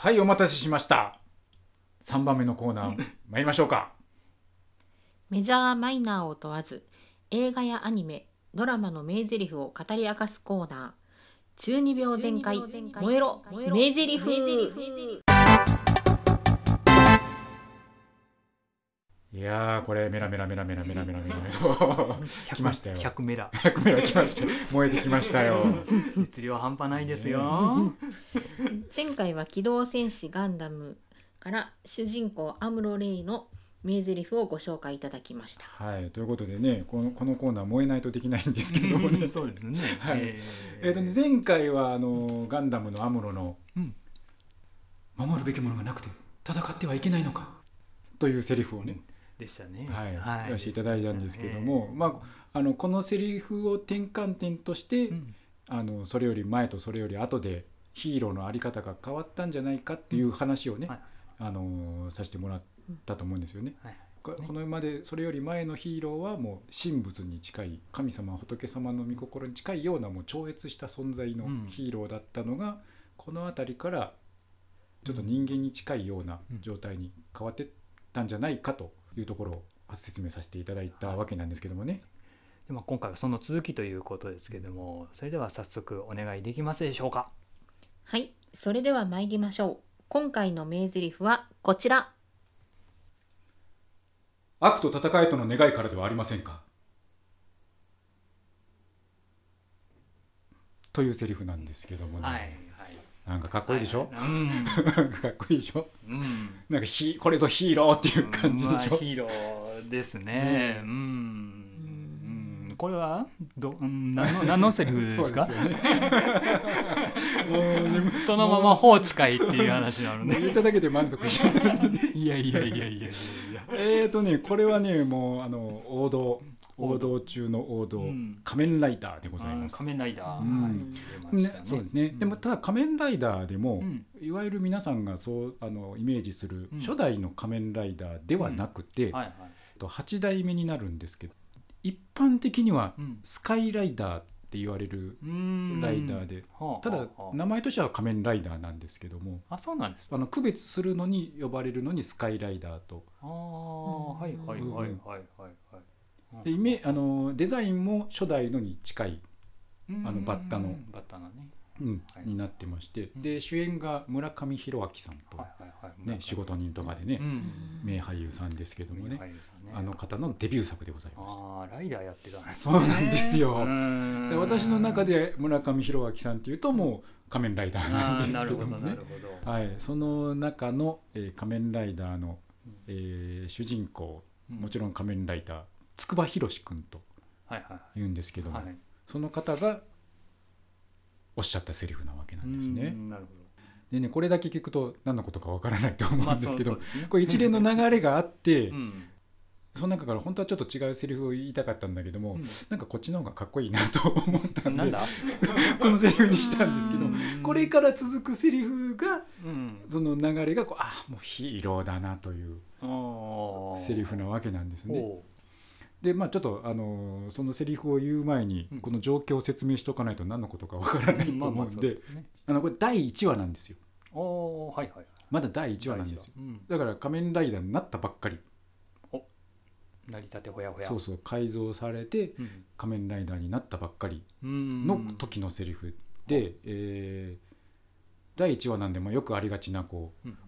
はいお待たせしました。3番目のコーナー 参りましょうか。メジャーマイナーを問わず映画やアニメドラマの名台詞を語り明かすコーナー。中二病全開。燃えろ。名台詞いやーこれメラメラメラメラメラメラメラメラ。来ましたよ。100メラ。100メラ来ました。よ燃えてきましたよ。熱量半端ないですよ。前回は機動戦士ガンダムから主人公アムロ・レイの名台詞をご紹介いただきました。はいということでねこのこのコーナー燃えないとできないんですけどもね。そうですね。はい。ええーとね前回はあのガンダムのアムロの、うん。守るべきものがなくて戦ってはいけないのかというセリフをね、でしたね。はい。はい。言わせていただいたんですけども、まあ、あのこのセリフを転換点として、うん。あのそれより前とそれより後でヒーローの在り方が変わったんじゃないかっていう話をね、はい。あのさせてもらったと思うんですよね。はい。ここのまでそれより前のヒーローはもう神仏に近い神様仏様の御心に近いようなもう超越した存在のうん。ヒーローだったのが、この辺りからちょっと人間に近いような状態に変わってったんじゃないかというところを説明させていただいたわけなんですけどもね。でまあ今回はその続きということですけどもそれでは早速お願いできますでしょうか。はい。それでは参りましょう。今回の名台詞はこちら。悪と戦いとの願いからではありませんか？というセリフなんですけどもね、はいはいなんかかっこいいでしょ、うん。なんかかっこいいでしょ？うん。なんかひこれぞヒーローっていう感じでしょ、まあヒーローですね。うん。うん。これは？どうん何の何のセリフですか？そのまま放置会っていう話なのね。言っただけで満足しちゃった。いやいやいやいやいや。えーとねこれはねもうあの王道王王道道中の王道、うん。仮面ライダーでございます。仮面ライダー。うん。はい。出ね。そうですね、でもただ仮面ライダーでも、うん。いわゆる皆さんがそうあのイメージするうん。初代の仮面ライダーではなくて、はいはい。と8代目になるんですけど一般的にはうん。スカイライダーって言われるうん。ライダーで、ただ名前としては仮面ライダーなんですけどもあそうなんですか。あの区別するのに呼ばれるのにスカイライダーと。ああはいはいはいはいはい。はい。でイメあのデザインも初代のに近い、うん。あのバッタの。バッタのね。うん。はい。になってまして。うん。で主演が村上弘明さんと。ね、仕事人とかでね、うん。名俳優さんですけどもね、あの方のデビュー作でございました。ああライダーやってたんですそうなんですよ。うん。で私の中で村上弘明さんっていうともう仮面ライダーなあんですけどもね。はい、その中の、えー仮面ライダーのうん、えー主人公。もちろん。ろん仮面ライダー筑波博君とはいはい言うんですけども、はい。その方がおっしゃったセリフなわけなんですね。うんなるほでねこれだけ聞くと何のことかわからないと思ど。うんですけど、そうですねこれ一連の流れがあって、うんその中から本当はちょっと違うセリフを言いたかったんだけども、うんなんかこっちの方がかっこいいなと思ったんで？このセリフにしたんですけどうんこれから続くセリフがうん。その流れがこうあもうヒーローだなというセリフなわけなんですね。おでまあちょっとあのーそのセリフを言う前にうん。この状況を説明しておかないと何のことかわからないと思うんでこれ第1話なんですよ。おーはいはい。まだ第1話なんですよ。うん。だから仮面ライダーになったばっかり。成り立てほやほや。そうそう改造されてうん。仮面ライダーになったばっかり。うん。の時のセリフで、えー第1話なんでもよくありがちなこう、うん。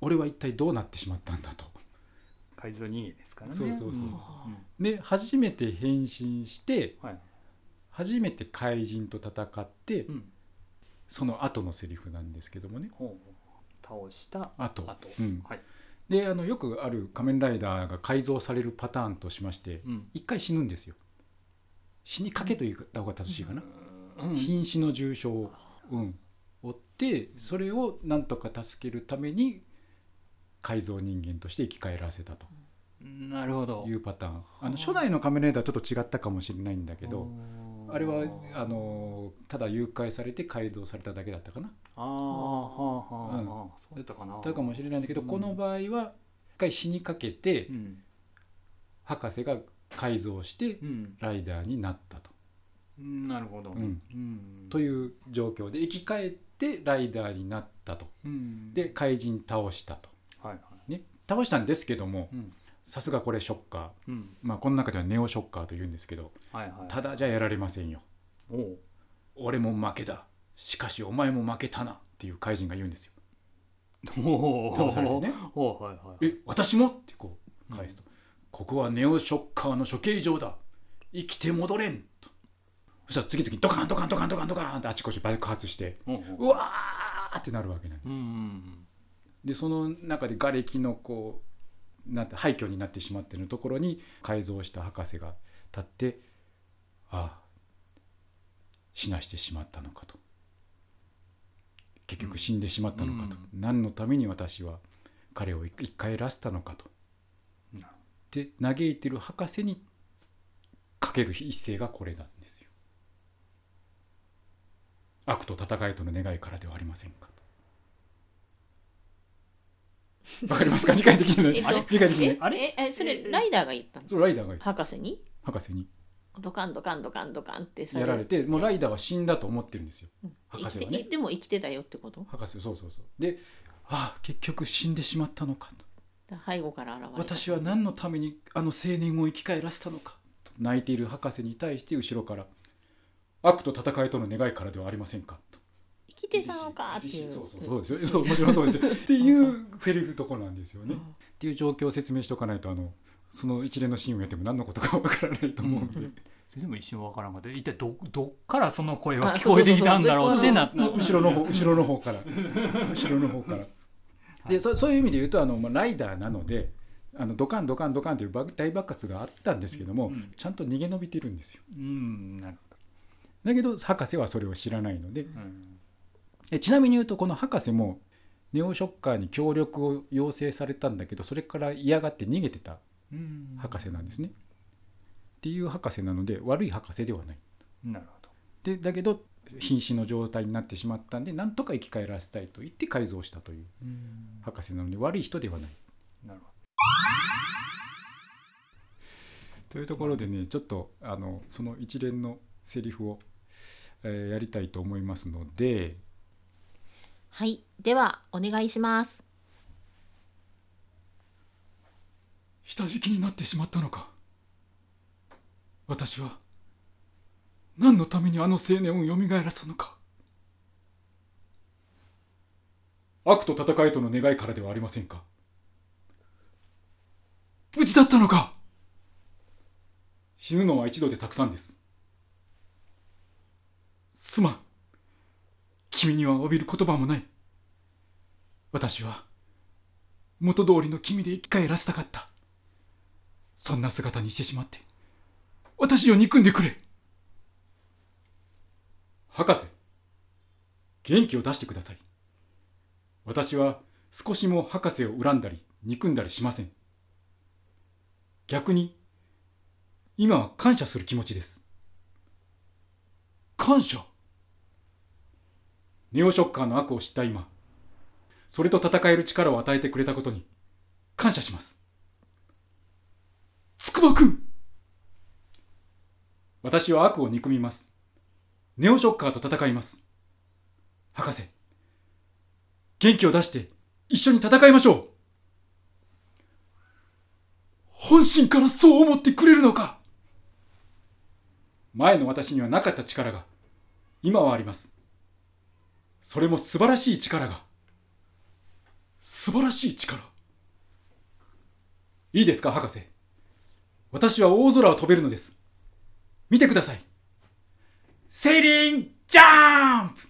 俺は一体どうなってしまったんだと。改造人間ですからね。そうそうそう。んん。で初めて変身してはい。初めて怪人と戦って、うん。その後のセリフなんですけどもね。倒した後。後。うん。はい。であのよくある仮面ライダーが改造されるパターンとしましてうん。一回死ぬんですよ。死にかけと言った方が正しいかな、うん。瀕死の重傷を、うん、負ってそれをなんとか助けるために改造人間として生き返らせたとなるほど。いうパターン。あの初代の仮面ライダーはちょっと違ったかもしれないんだけどあれはあのただ誘拐されて改造されただけだったかな。ああはあはあうん。はあそうやったかな。だかもしれないんだけど、うん。この場合は一回死にかけて、うん。博士が改造してうん。ライダーになったと。うんなるほど、うん。うん。という状況で生き返ってライダーになったと。うん。で怪人倒したと、はいはい。ね、倒したんですけどもうんさすがこれショッカー。うん。まあこの中ではネオショッカーというんですけどはいはい。ただじゃやられませんよ。おう。俺も負けだ。しかしお前も負けたなっていう怪人が言うんですよ。お倒されてね。はいはいえ私もってこう返すと、ここはネオショッカーの処刑場だ。生きて戻れんと。そしたら次々ドカンドカンドカンドカンドカンってあちこち爆発しておううわーってなるわけなんですうん。でその中で瓦礫のこうなんて廃墟になってしまっているところに改造した博士が立ってああ死なしてしまったのかと。結局死んでしまったのかと、何のために私は彼を生き返らせたのかと。なるほで嘆いてる博士にかける一声がこれなんですよ。悪と戦いとの願いからではありませんかと。わかりますか？理解できてない、えっとあれ？理解できてない。えあれ？えそれライダーが言ったの？それライダーが博士に？博士に。ドカンドカンドカンドカンってさやられてもうライダーは死んだと思ってるんですよ。うん。博士はね。でも生きてたよってこと？博士そうそうそう。でああ結局死んでしまったのかと。背後から現れた。私は何のためにあの青年を生き返らせたのか。と泣いている博士に対して後ろから悪と戦いとの願いからではありませんか。と生きてたのかっていう。そうそうそうですよ。そうもちろんそうですよ。っていうセリフとこなんですよね。っていう状況を説明しておかないとあのその一連のシーンをやっても何のことかわからないと思うんで、それでも一瞬わからんかった。一体どどっからその声は聞こえてきたんだろうってなった。後ろの方後ろの方から。後ろの方から。でそそういう意味で言うとあの、まあ、ライダーなのであのドカンドカンドカンという爆大爆発があったんですけども、うん。ちゃんと逃げ延びてるんですよ。うんなるほだけど博士はそれを知らないのでど、うんえちなみに言うとこの博士もネオショッカーに協力を要請されたんだけどそれから嫌がって逃げてたうん博士なんですね。っていう博士なので悪い博士ではない。なるほどでだけど瀕死の状態になってしまったんでなんとか生き返らせたいと言って改造したといううん博士なので悪い人ではない。なるほというところでねちょっとあのその一連のセリフを、えーやりたいと思いますのではい。ではお願いします。下敷きになってしまったのか。私は何のためにあの青年をよみがえらせたのか。悪と戦いとの願いからではありませんか。無事だったのか。死ぬのは一度でたくさんです。すまん。君には詫びる言葉もない。私は元通りの君で生き返らせたかった。そんな姿にしてしまって私を憎んでくれ。博士元気を出してください。私は少しも博士を恨んだり憎んだりしません。逆に今は感謝する気持ちです。感謝。ネオショッカーの悪を知った今それと戦える力を与えてくれたことに感謝します。筑波君私は悪を憎みます。ネオショッカーと戦います。博士元気を出して一緒に戦いましょう。本心からそう思ってくれるのか。前の私にはなかった力が今はあります。それも素晴らしい力が。素晴らしい力。いいですか博士？私は大空を飛べるのです。見てください。セーリンジャンプ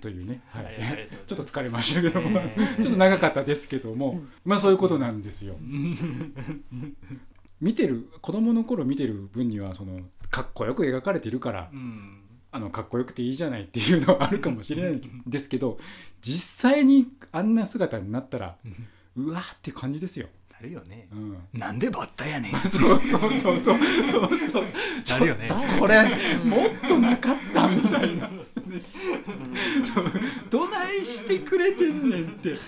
というね、ははい。ちょっと疲れましたけども、えー。ちょっと長かったですけども、まあそういうことなんですよ。見てる子供の頃見てる分にはそのかっこよく描かれているからうん。あのかっこよくていいじゃないっていうのはあるかもしれないんですけど実際にあんな姿になったらうわーって感じですよ。なるよね。う。ん、なんでバッタやねん。そうそうそうそうそう。そうなるよね。これもっとなかったみたいなそ うどないしてくれてんねんってね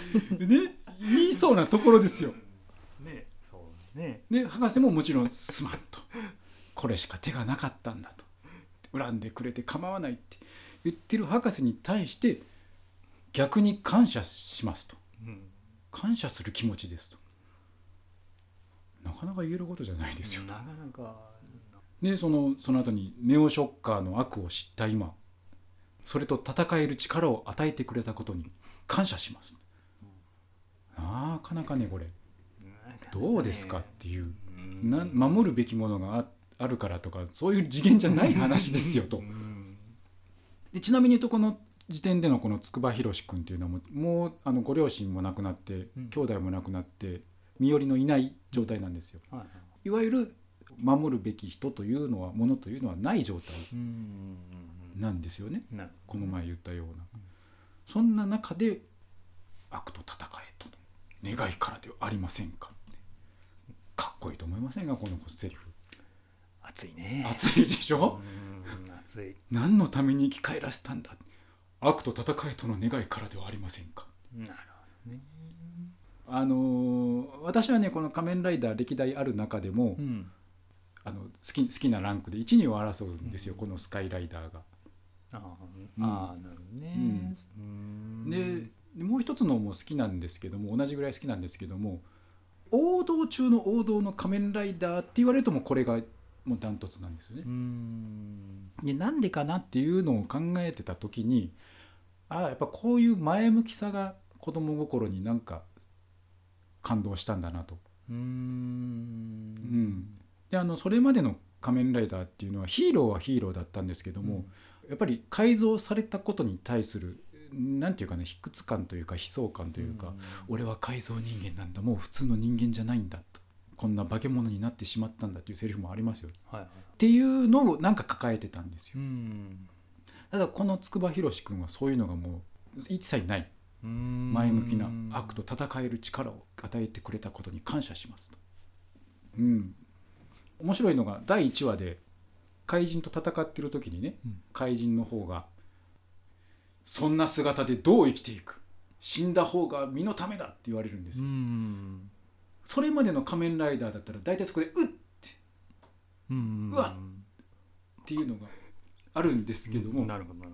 言いそうなところですよ。ね、そうね。で博士ももちろんすまんとこれしか手がなかったんだと恨んでくれて構わないって言ってる博士に対して逆に感謝しますとうん。感謝する気持ちですとなかなか言えることじゃないですよ。なかなか。でそのその後にネオショッカーの悪を知った今それと戦える力を与えてくれたことに感謝します。なかなかねこれ。どうですかっていう。うん。な守るべきものがああるからとかそういう次元じゃない話ですよと。う。ん。でちなみに言うとこの時点でのこの筑波宏君っていうのはもうもうあのご両親も亡くなって、うん。兄弟も亡くなって身寄りのいない状態なんですよ。はいわゆる守るべき人というのはものというのはない状態。うんなんですよね。この前言ったような、そんな中で悪と戦えとの願いからではありませんかかっこいいと思いませんかこのセリフ熱いね。熱いでしょ、うん熱い。何のために生き返らせたんだ？悪と戦えとの願いからではありませんかなるほどね。あのー私はねこの「仮面ライダー」歴代ある中でも、うん。あの好き好きなランクで1、2を争うんですよ、このスカイライダーが。ああー、なるほどね。うんででもう一つのも好きなんですけども同じぐらい好きなんですけども王道中の王道の仮面ライダーって言われるともうこれがもうダントツなんですよねう。ん。でなんでかなっていうのを考えてた時にああやっぱこういう前向きさが子供心になんか感動したんだなと。う。うんん、であのそれまでの仮面ライダーっていうのはヒーローはヒーローだったんですけども、やっぱり改造されたことに対するなんていうかな卑屈感というか悲壮感というか、俺は改造人間なんだもう普通の人間じゃないんだと。こんな化け物になってしまったんだというセリフもありますよ。っはいはい。ていうのをなんか抱えてたんですよ。うん。ただこの筑波宏君はそういうのがもう一切ない。前前向きな悪と戦える力を与えてくれたことに感謝しますと。うん、面白いのが第1話で怪人と戦ってる時にね、うん怪人の方が「そんな姿でどう生きていく？死んだ方が身のためだ」って言われるんですうよ。んそれまでの仮面ライダーだったら大体そこで「うっ!」うんうわっていうのがあるんですけども、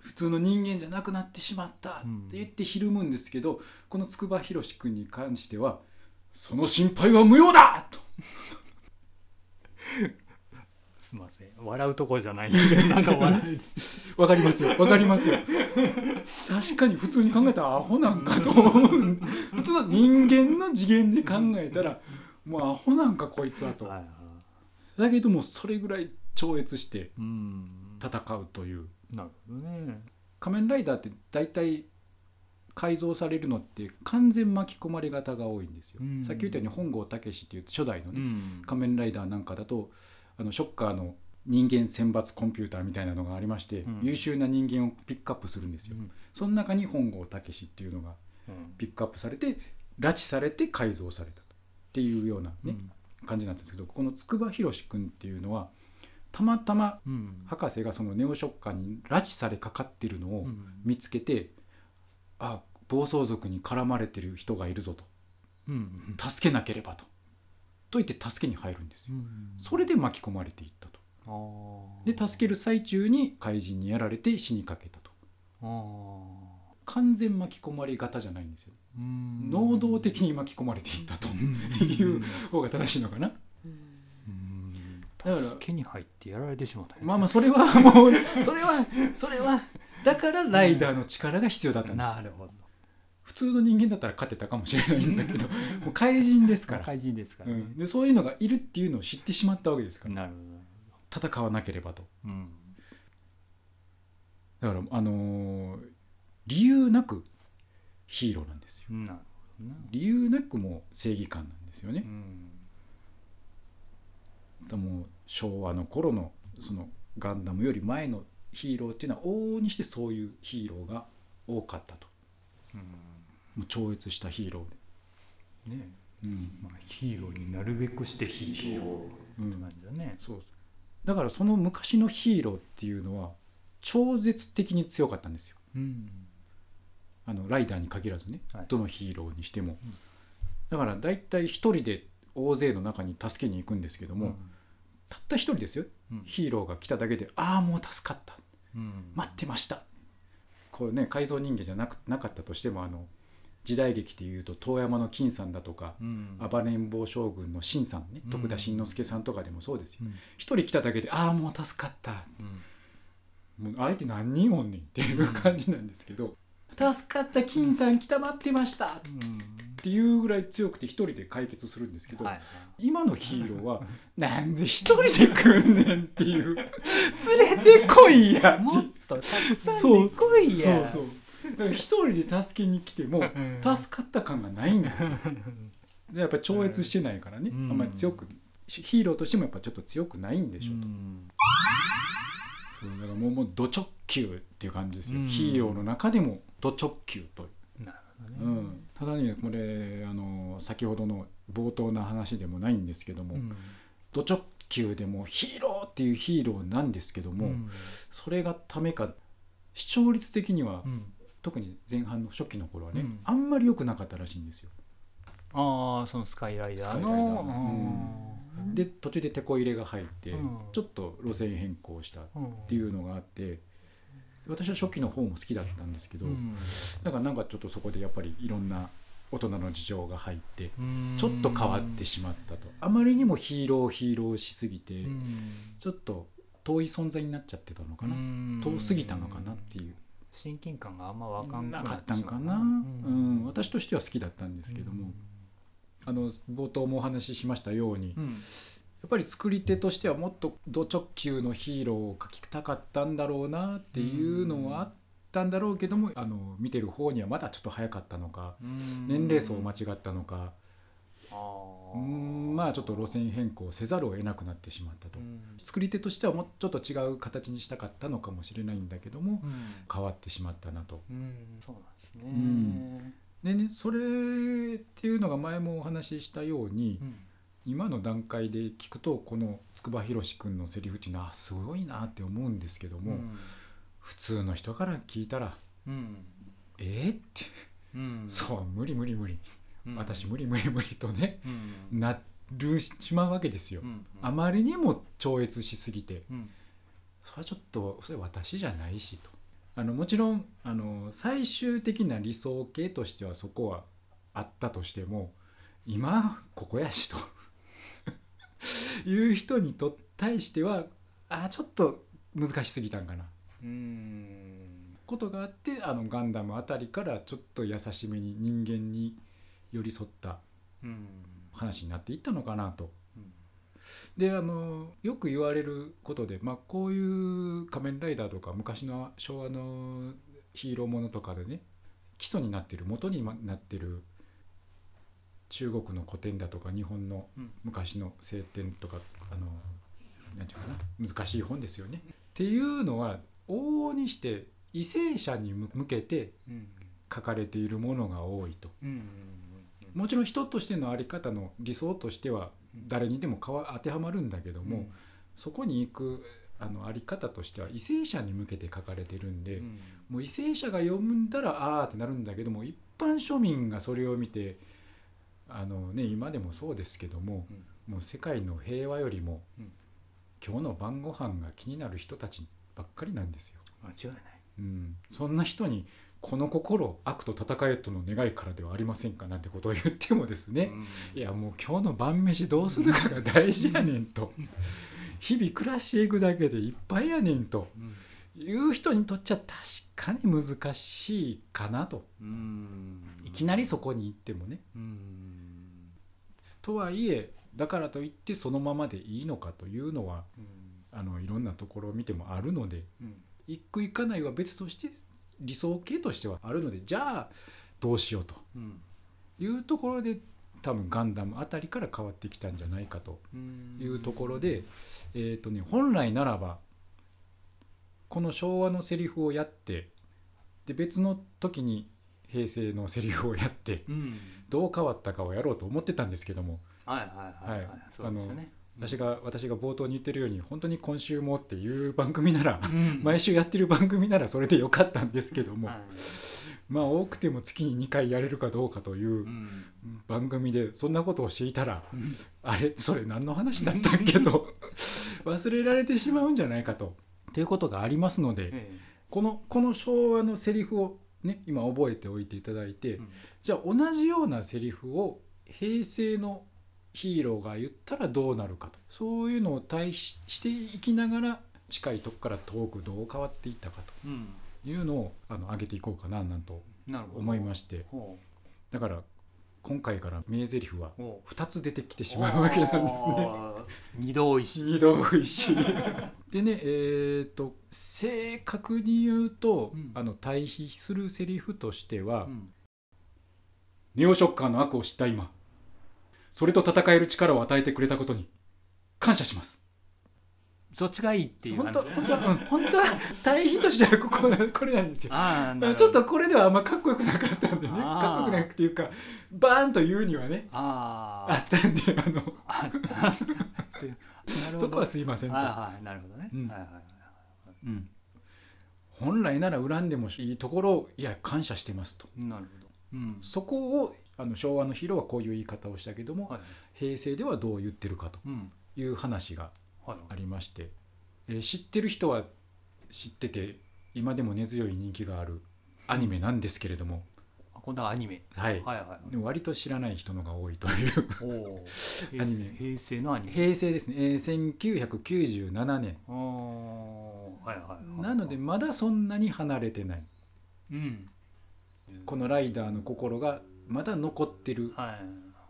普通の人間じゃなくなってしまったって言ってひるむんですけど、この筑波宏君に関しては「その心配は無用だ!」とどすいません。笑うとこじゃないんでなんか笑え わかりますよ。わかりますよ。確かに普通に考えたらアホなんかと思う。普通の人間の次元で考えたらもうアホなんかこいつはと。はいはい。だけどもそれぐらい超越してうん。戦うという。なるほどね。仮面ライダーって大体改造されるのって完全巻き込まれ型が多いんですよ、うん。さっき言ったように本郷武っていう初代のね、ん。仮面ライダーなんかだとあのショッカーの人間選抜コンピューターみたいなのがありまして、うん。優秀な人間をピックアップするんですよ、うん。その中に本郷武っていうのがうんピックアップされて拉致されて改造されたと。っていうようなね、感じなんですけどこの筑波宏君っていうのはたまたまうん。博士がそのネオショッカーに拉致されかかってるのをうん。見つけて、あ暴走族に絡まれてる人がいるぞと。うん。助けなければとと言って助けに入るんですよ。うんそれで巻き込まれていったと。で助ける最中に怪人にやられて死にかけたと。完全巻き込まれ型じゃないんですよ。うん能動的に巻き込まれていったという方が正しいのかな。うんから助けに入ってやられてしまったんやまあまあそれはもうそれはそれはだからライダーの力が必要だったんです。なるほど普通の人間だったら勝てたかもしれないんだけど もう怪人ですから、怪人ですからね。うん、でそういうのがいるっていうのを知ってしまったわけですから。なるほど。戦わなければと。うん。だからあのー理由なくヒーローなんですよ。なるほどな。理由なくもう正義感なんですよね。う、ん。でも昭和の頃のそのガンダムより前のヒーローっていうのは往々にしてそういうヒーローが多かったともう超越したヒーローで、ねうん。まあ、ヒーローになるべくしてヒーロー。うん。って感じだね。そうそう。だからその昔のヒーローっていうのは超絶的に強かったんですよ。うん。あのライダーに限らずね、はい。どのヒーローにしても、うん。だから大体一人で大勢の中に助けに行くんですけども、たった一人ですよ。うん。ヒーローが来ただけで「ああもう助かった。うん。待ってました」これね改造人間じゃなくなかったとしてもあの時代劇でいうと遠山の金さんだとかうん。暴れん坊将軍の新さんねうん。徳田新之助さんとかでもそうですよ。うん。一人来ただけで「ああもう助かった」うん。もう相手何人おんねんっていう感じなんですけど「助かった金さん来た待ってました」っていうぐらい強くて一人で解決するんですけど、はい今のヒーローは「なんで一人で来んねん」っていう「連れてこいや」もっってとたくさんで来いや。そうそう。だから一人で助けに来てもん。助かった感がないんですよ。でやっぱり超越してないからね、うん。あんまり強くヒーローとしてもやっぱちょっと強くないんでしょうと、うん。そうだからもうもうド直球っていう感じですよ、うん。ヒーローの中でもド直球となるうほどね。ん、ただねこれあの先ほどの冒頭の話でもないんですけども、うん。ド直球でもヒーローっていうヒーローなんですけども、うん。それがためか視聴率的には、うん特に前半の初期の頃はね、うん。あんまり良くなかったらしいんですよ。ああそのスカイライダーの。ので途中でテこ入れが入って、うん。ちょっと路線変更したっうんていうのがあって私は初期の方も好きだったんですけど、うん。だからなんかちょっとそこでやっぱりいろんな大人の事情が入ってうん。ちょっと変わってしまったと。あまりにもヒーローヒーローしすぎて、うん。ちょっと遠い存在になっちゃってたのかな、うん。遠すぎたのかなっていう、親近感があんまわかんなかったんかな、ううん。ん私としては好きだったんですけども、あの冒頭もお話ししましたように、うん。やっぱり作り手としてはもっとド直球のヒーローを描きたかったんだろうなっていうのはあったんだろうけどもあの見てる方にはまだちょっと早かったのかうん。年齢層を間違ったのかまあちょっと路線変更せざるを得なくなってしまったと。うん。作り手としてはもうちょっと違う形にしたかったのかもしれないんだけどもうん。変わってしまったなと。うんそうなんですね。ん。でねそれっていうのが前もお話ししたようにうん。今の段階で聞くとこの筑波宏君のセリフっていうのはあすごいなって思うんですけども、うん。普通の人から聞いたらうん「えーって。うん。そう無理無理無理、うん私無理無理無理」とねうん。なるしまうわけですよ。うんあまりにも超越しすぎてうん。それはちょっとそれ私じゃないしと。あのもちろんあの最終的な理想形としてはそこはあったとしても今ここやしと いう人にと対してはあちょっと難しすぎたんかな。うん。ことがあってあのガンダムあたりからちょっと優しめに人間に寄り添ったうん話になっていったのかなと。うんであのよく言われることで、まあ、こういう仮面ライダーとか昔の昭和のヒーローものとかでね基礎になってる元になってる中国の古典だとか日本のうん昔の聖典とかあのなんていうかな難しい本ですよね。っていうのは往々にして為政者に向けてうん書かれているものが多いと。うんもちろん人としての在り方の理想としては誰にでも当てはまるんだけども、そこに行くあの在り方としては為政者に向けて書かれてるんで、うん。もう為政者が読んだらああってなるんだけども一般庶民がそれを見てあの、ね、今でもそうですけどももう世界の平和よりも、うん。今日の晩ご飯が気になる人たちばっかりなんですよ。間違いない。うん、そんな人にこの心悪と戦えとの願いからではありませんかなんてことを言ってもですね、いやもう今日の晩飯どうするかが大事やねんと。日々暮らしていくだけでいっぱいやねんと。うん。いう人にとっちゃ確かに難しいかなと。うん。いきなりそこに行ってもね。うん。とはいえだからといってそのままでいいのかというのはうん。あのいろんなところを見てもあるのでうん。行く行かないは別として理想形としてはあるのでじゃあどうしようと。うん。いうところで多分ガンダムあたりから変わってきたんじゃないかと。うん。いうところで、えーとね、本来ならばこの昭和のセリフをやってで別の時に平成のセリフをやってうん。どう変わったかをやろうと思ってたんですけども。はいはいはいはい、はい。そうですよね私が私が冒頭に言ってるように本当に今週もっていう番組ならうん。毎週やってる番組ならそれでよかったんですけども。はい。まあ多くても月に2回やれるかどうかといううん。番組でそんなことをしていたらうん。あれ？それ何の話だったっけ？と。忘れられてしまうんじゃないかと。ということがありますのでえ。このこの昭和のセリフをね今覚えておいていただいて、うん。じゃあ同じようなセリフを平成のヒーローが言ったらどうなるかと。そういうのを対比していきながら近いとこから遠くどう変わっていったかと。いうのをあの上げていこうかななんと思いまして。ほだから今回から名台詞はうほう。2つ出てきてしまうわけなんですね。二度おいし。い二度おいしい。でねえっ、と正確に言うと、うん。あの対比するセリフとしては、うん。ネオショッカーの悪を知った今それと戦える力を与えてくれたことに感謝します。そっちがいいっていう本当本当は、うん、本当は対比としてはここなこれなんですよ。ちょっとこれではあんまかっこよくなかったんでね。かっこよくなくていうかバーンと言うにはねああったんであの。そこはすいませんと、はいはいなるほどね、うん。はいはいはいうん、本来なら恨んでもいいところをいや感謝してますと。なるほど。うん。そこをあの昭和のヒーローはこういう言い方をしたけども、はい。平成ではどう言ってるかとうん。いう話がはい。ありまして、えー知ってる人は知ってて今でも根強い人気があるアニメなんですけれども、あ今度はアニメ。はい。はいはいでも割と知らない人のが多いという アニメ。平成のアニメ。平成ですね、えー1997年おおはいはいはい。なのでまだそんなに離れてない。うん。このライダーの心がまだ残ってるはいはい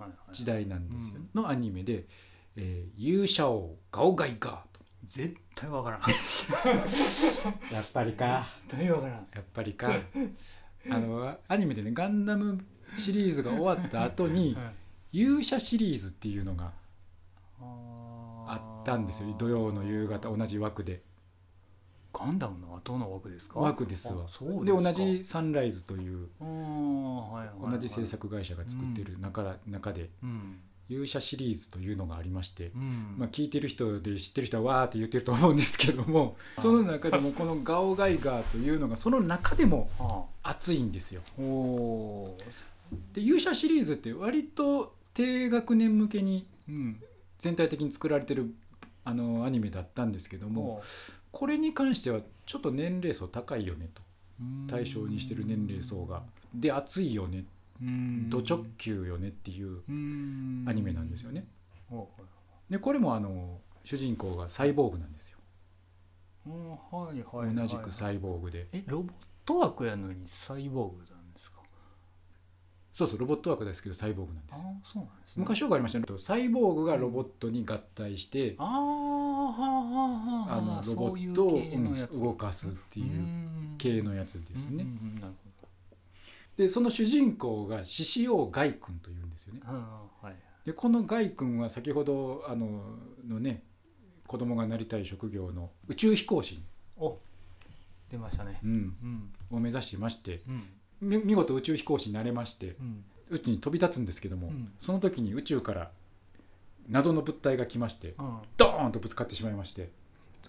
はい。時代なんですよ、うん。のアニメで「えー勇者王ガオガイガー」と。絶対わからん。やっぱりか。絶対わからん。やっぱりか。あのアニメでねガンダムシリーズが終わった後に 勇者シリーズっていうのがあったんですよ。土曜の夕方同じ枠でガンダムの後の枠ですか？枠ですわ。あそうで同じサンライズというはいはいはい。同じ制作会社が作ってる中,、中でうん。勇者シリーズというのがありまして、うん。まあ、聞いてる人で知ってる人はわーって言ってると思うんですけども その中でもこのガオガイガーというのがその中でも は熱いんですよ。で勇者シリーズって割と低学年向けに全体的に作られてるあのアニメだったんですけどももこれに関してはちょっと年齢層高いよねと。う対象にしてる年齢層が。で熱いよね。うん。ド直球よねっていううん。アニメなんですよね。おでこれもあの主人公がサイボーグなんですよ。うんはい同じくサイボーグで。えロボット枠やのにサイボーグなんですか？そうそうロボット枠ですけどサイボーグなんですああそうなん昔よくありましたね。サイボーグがロボットに合体してああはあはあはああのロボットを動かすっていううん。系のやつですね。でその主人公が獅子王ガイ君というんですよね。はい。でこのガイ君は先ほどあののね子供がなりたい職業の宇宙飛行士、お出ましたね。うん、うん。を目指していまして見事宇宙飛行士になれましてうん宇宙に飛び立つんですけども、うん。その時に宇宙から謎の物体が来ましてうん。ドーンとぶつかってしまいまして。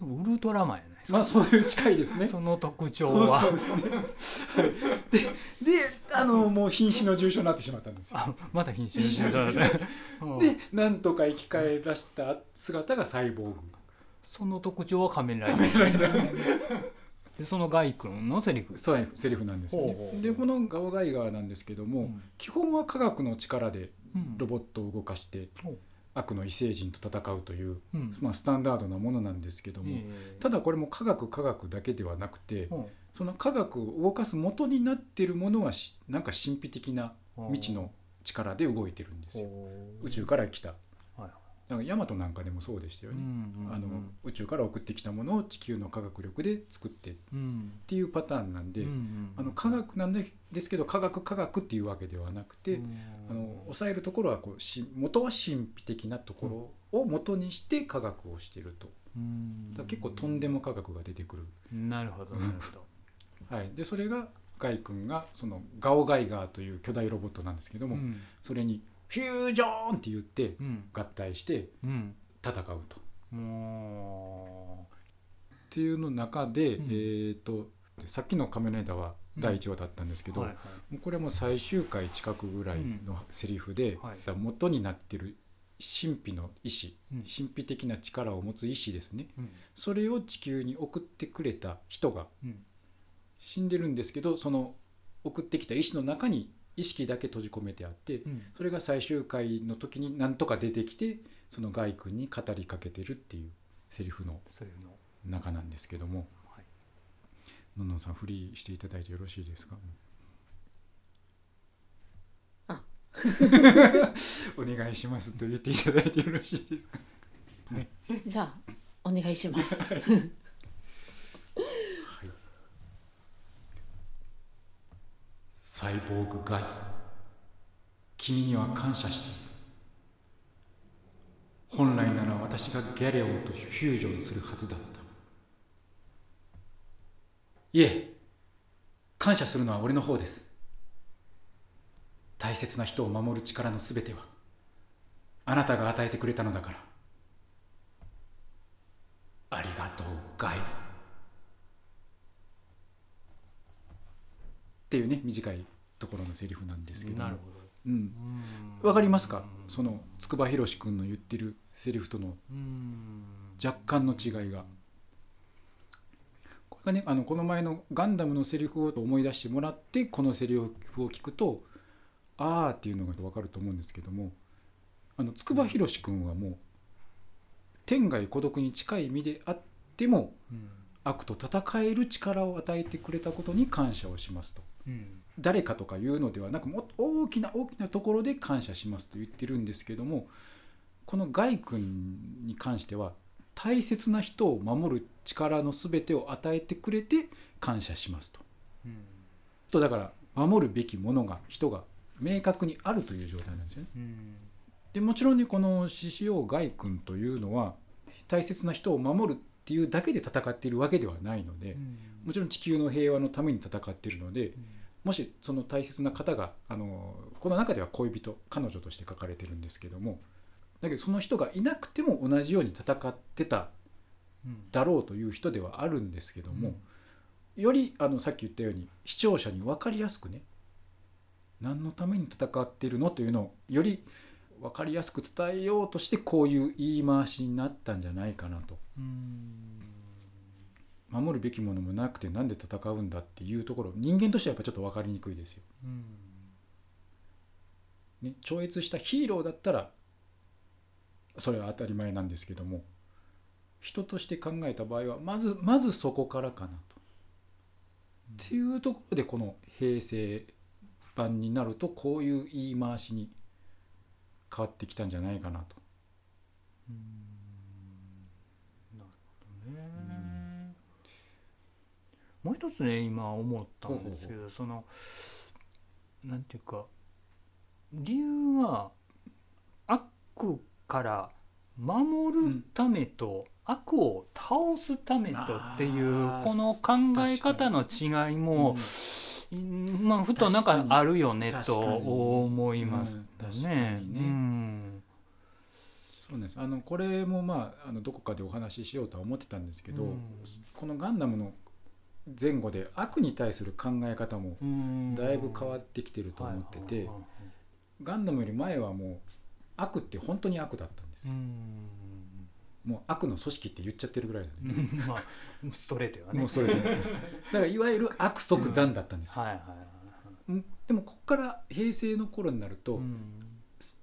ウルトラマンやないですか。まあそういう近いですね。その特徴は。そうですね。はい、でであのもう瀕死の重傷になってしまったんですよ。あまた瀕死の状態だね うん。でなんとか生き返らした姿がサイボーグ。その特徴は仮面ライダー。でそのガイ君のセリフ。そうセリフなんですよね。でこのガオガイガーなんですけども、うん。基本は科学の力でうん。ロボットを動かしてほう。悪の異星人と戦うという、うん。まあ、スタンダードなものなんですけども、ええただこれも科学科学だけではなくて、ほその科学を動かす元になっているものはしなんか神秘的なう未知の力で動いてるんですよ。宇宙から来たはいだからヤマトなんかでもそうでしたようね、んうん。あの宇宙から送ってきたものを地球の科学力で作ってっうん。ていうパターンなんで、うんうんあの科学なんでですけど科学科学っていうわけではなくて、うん。あの抑えるところはこうし元は神秘的なところを元にして科学をしていると。うん。だ結構とんでも価格が出てくる、なるほどなるほど。はい、でそれがガイ君がそのガオガイガーという巨大ロボットなんですけども、うん。それにフュージョンって言ってうん。合体してうん。戦うと。もっていうの中で、うん。えー、とさっきの「仮面ライダー」は第1話だったんですけど、これはもう最終回近くぐらいのセリフで、元になってる神秘の意志うん。神秘的な力を持つ意志ですね。うん。それを地球に送ってくれた人がうん死んでるんですけどその送ってきた意志の中に意識だけ閉じ込めてあってうん。それが最終回の時になんとか出てきてそのガイ君に語りかけてるっていうセリフの中なんですけども、はい。のんのんさんフリーしていただいてよろしいですか？あ。お願いしますと言っていただいてよろしいですか？じゃあお願いします。はいサイボーグガイ。君には感謝している。本来なら私がギャレオンとフュージョンするはずだった。いえ感謝するのは俺の方です。大切な人を守る力のすべてはあなたが与えてくれたのだから。ありがとうガイ。っていうね短いところのセリフなんですけども。なるほど。うん、うん。わかりますか？その筑波宏君の言ってるセリフとのうん。若干の違いが。これがねあのこの前のガンダムのセリフを思い出してもらってこのセリフを聞くとあーっていうのが分かると思うんですけどもあの筑波宏君はもう天涯孤独に近い意味であってもうん。悪と戦える力を与えてくれたことに感謝をしますと。うん誰かとかいうのではなくもっと大きな大きなところで感謝しますと言ってるんですけどもこのガイ君に関しては大切な人を守る力の全てを与えてくれて感謝しますと。うんとだから守るべきものが人が明確にあるという状態なんですよね。うんでもちろんねこの獅子王ガイ君というのは大切な人を守るっていうだけで戦っているわけではないのでもちろん地球の平和のために戦っているのでもしその大切な方があのこの中では恋人彼女として書かれてるんですけどもだけどその人がいなくても同じように戦ってただろうという人ではあるんですけども、よりあのさっき言ったように視聴者に分かりやすくね何のために戦っているのというのをより分かりやすく伝えようとしてこういう言い回しになったんじゃないかなと。うん守るべきものもなくてなんで戦うんだっていうところ人間としてはやっぱちょっと分かりにくいですよ。うんね、超越したヒーローだったらそれは当たり前なんですけども人として考えた場合はまずまずそこからかなと。っていうところでこの平成版になるとこういう言い回しに変わってきたんじゃないかなと。ねもう一つね今思ったんですけどそのなんていうか理由は悪から守るためと、悪を倒すためとっていうこの考え方の違いも、まあふとなんかあるよねと思いますね。そうです。あのこれもまああのどこかでお話ししようとは思ってたんですけど、うん。このガンダムの前後で悪に対する考え方もうん。だいぶ変わってきてると思ってて、ガンダムより前はもう悪って本当に悪だったんですよ、うん。もう悪の組織って言っちゃってるぐらいなんで、まあストレートよね。もうそれでだからいわゆる悪即残だったんですよ、でもここから平成の頃になると、うん。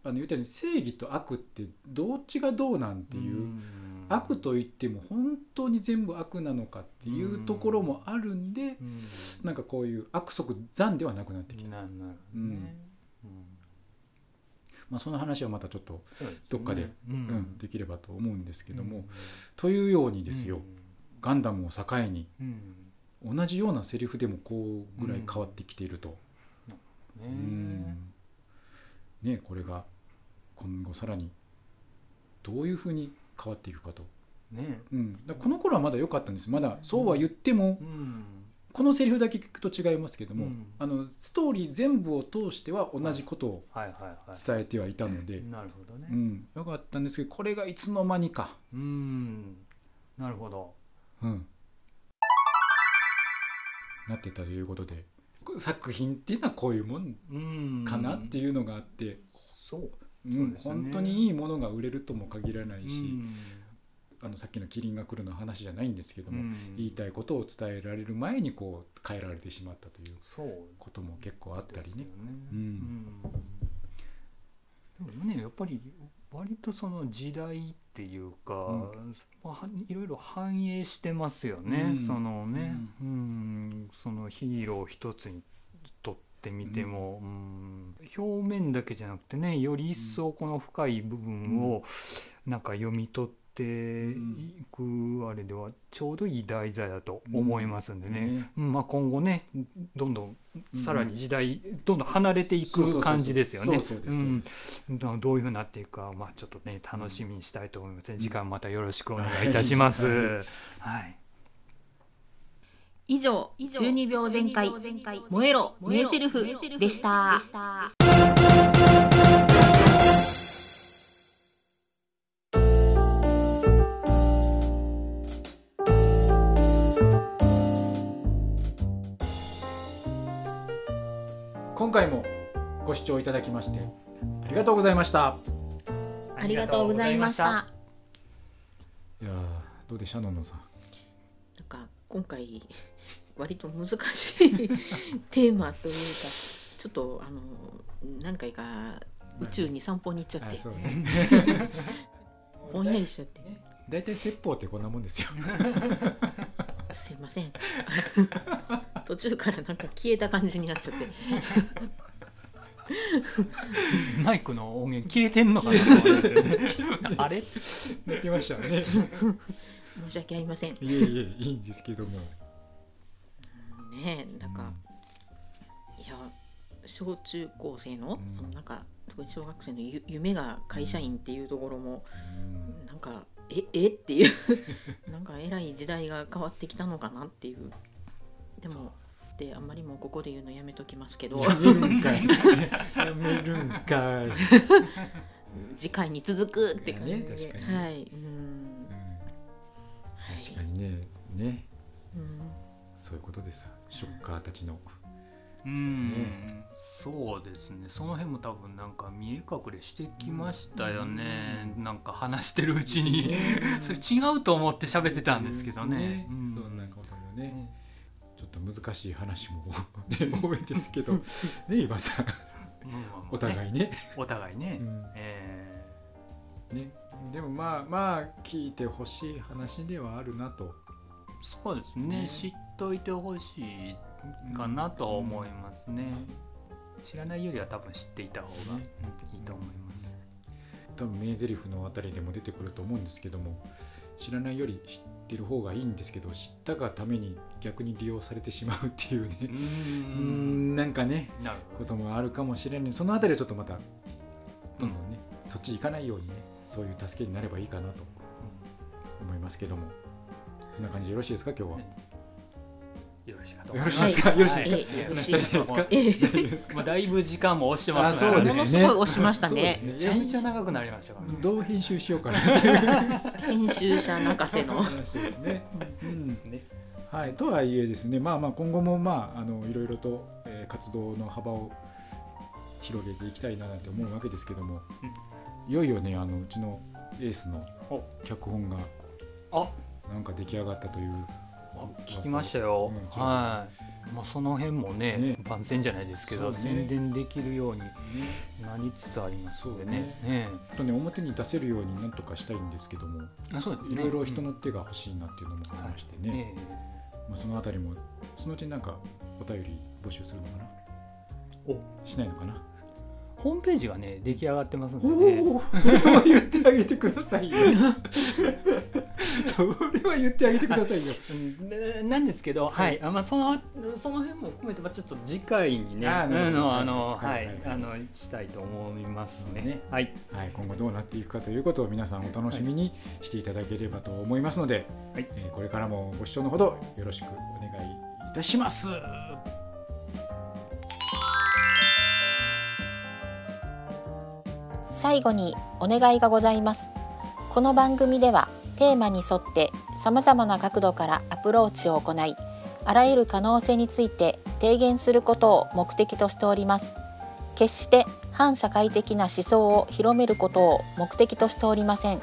あの言ったように正義と悪ってどっちがどうなんていう、ん悪と言っても本当に全部悪なのかっていうところもあるんで、うん。なんかこういう悪即残ではなくなってきた、ななる。うん。まあ、その話はまたちょっと、どっかでううんんできればと思うんですけども、うん。というようにですよ、ガンダムを境にうん。同じようなセリフでもこうぐらい変わってきていると、ねうん。ねこれが今後さらにどういうふうに変わっていくかと。ね。うん、この頃はまだ良かったんです。まだそうは言っても、うん。このセリフだけ聞くと違いますけども、うん。あのストーリー全部を通しては同じことを伝えてはいたので、なるほどね。うん、よかったんですけどこれがいつの間にか、うん。なるほど。うん、なってたということで作品っていうのはこういうもん。かなっていうのがあって、そううん本当にいいものが売れるとも限らないし、うん。あのさっきの「キリンが来る」の話じゃないんですけども、うん。言いたいことを伝えられる前にこう変えられてしまったというそう。ことも結構あったりね。うん。うん。でもねやっぱり割とその時代っていうか、まあはいろいろ反映してますよね、うん。そのね、うん。そのヒーロー一つにとってみても、うん。表面だけじゃなくてねより一層この深い部分をなんか読み取っていくあれではちょうどいい題材だと思いますんでね、ねうん。まあ、今後ねどんどんさらに時代、どんどん離れていく感じですよね。どどういうふうになっていくか、まあ、ちょっとね楽しみにしたいと思います、ね次回またよろしくお願いいたします。はい以上中二病全開燃えろ名台詞でした。今回もご視聴いただきましてありがとうございました。ありがとうございました。なんいやーどうでしたのんのさんか今回割と難しいテーマというかちょっとあの何回か宇宙に散歩に行っちゃって。ね。ぼんやりしちゃって。大体説法ってこんなもんですよ。すいません。途中からなんか消えた感じになっちゃって。マイクの音源切れてんのかな あれ？言ってましたね。申し訳ありません。いえいえいいんですけどもねえなんか、いや小中高生の、うん。そのなんか特に小学生のゆ夢が会社員っていうところも、うん。なんかええっていう なんかえらい時代が変わってきたのかなっていう。でもであんまりもうここで言うのやめときますけど。やめるんかい。やめるんかい、う ん次回に続くって感じで、ね確かにね。はい。うん。はい。確かにね。ね。うんそういうことです。ショッカーたちの。うん、ね。そうですね。その辺も多分なんか見え隠れしてきましたよね、なんか話してるうちに、それ違うと思って喋ってたんですけどね。うん。そんなこともね。ね。ちょっと難しい話も、ね、多いですけど。ね今さうん。お互いね。お互いね、うん。えね。でもまあまあ聞いてほしい話ではあるなと。ーそうですね。ね。知っといてほしいかなとは思いますね、知らないよりは多分知っていた方が、いいと思います、多分名台詞のあたりでも出てくると思うんですけども知らないより知ってる方がいいんですけど知ったがために逆に利用されてしまうっていうね。うん。なんかねこともあるかもしれない。そのあたりはちょっとまたどんどんね、そっち行かないようにねそういう助けになればいいかなと思いますけども。こんな感じでよろしいですか今日は、ねよろしいかと。よろしいですか、はい。よろしいですか、はい。よろしいよろしいですか？ええ大丈夫ですかまあ、だいぶ時間も押してますあそうですね。ものすごい押しましたね。めちゃめちゃ長くなりましたから。ね。どう編集しようかなっていう。編集者泣かせの。話ですね。うん。ねはい、とはいえですね、まあまあ今後もまああのいろいろと、えー活動の幅を広げていきたいななんて思うわけですけども、いよいよねあのうちのエースのお。脚本があ。なんか出来上がったという聞きましたよ、うんはい。もうその辺もねね。番宣じゃないですけど、ね。宣伝できるようにね。なりつつありますのでね。ね。ねとね表に出せるようになんとかしたいんですけども、あそうですね。いろいろ人の手が欲しいなっていうのもありましてうんね、えまあそのあたりもそのうちなんかお便り募集するのかな？お。しないのかな？えホームページがね出来上がってますのでね。それは言ってあげてくださいよ そ それは言ってあげてくださいよ。うん。なんですけど、はい、あまあそのその辺も含めてまあちょっと次回にね、あのあのははいあのしたいと思いますね。ね。はい、はい、今後どうなっていくかということを皆さんお楽しみにしていただければと思いますので、はい。えーこれからもご視聴のほどよろしくお願いいたします。最後にお願いがございます。この番組ではテーマに沿ってさまざまな角度からアプローチを行いあらゆる可能性について提言することを目的としております。決して反社会的な思想を広めることを目的としておりません。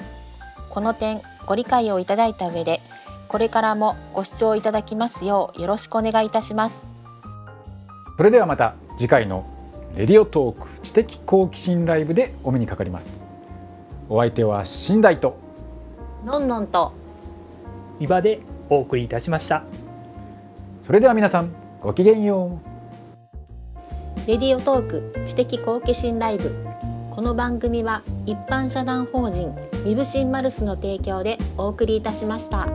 この点ご理解をいただいた上でこれからもご視聴いただきますようよろしくお願いいたします。それではまた次回のレディオトーク知的好奇心ライブでお目にかかります。お相手は新大とのんのんと伊庭でお送りいたしました。それでは皆さんごきげんよう。レディオトーク知的好奇心ライブこの番組は一般社団法人ビブシンマルスの提供でお送りいたしました。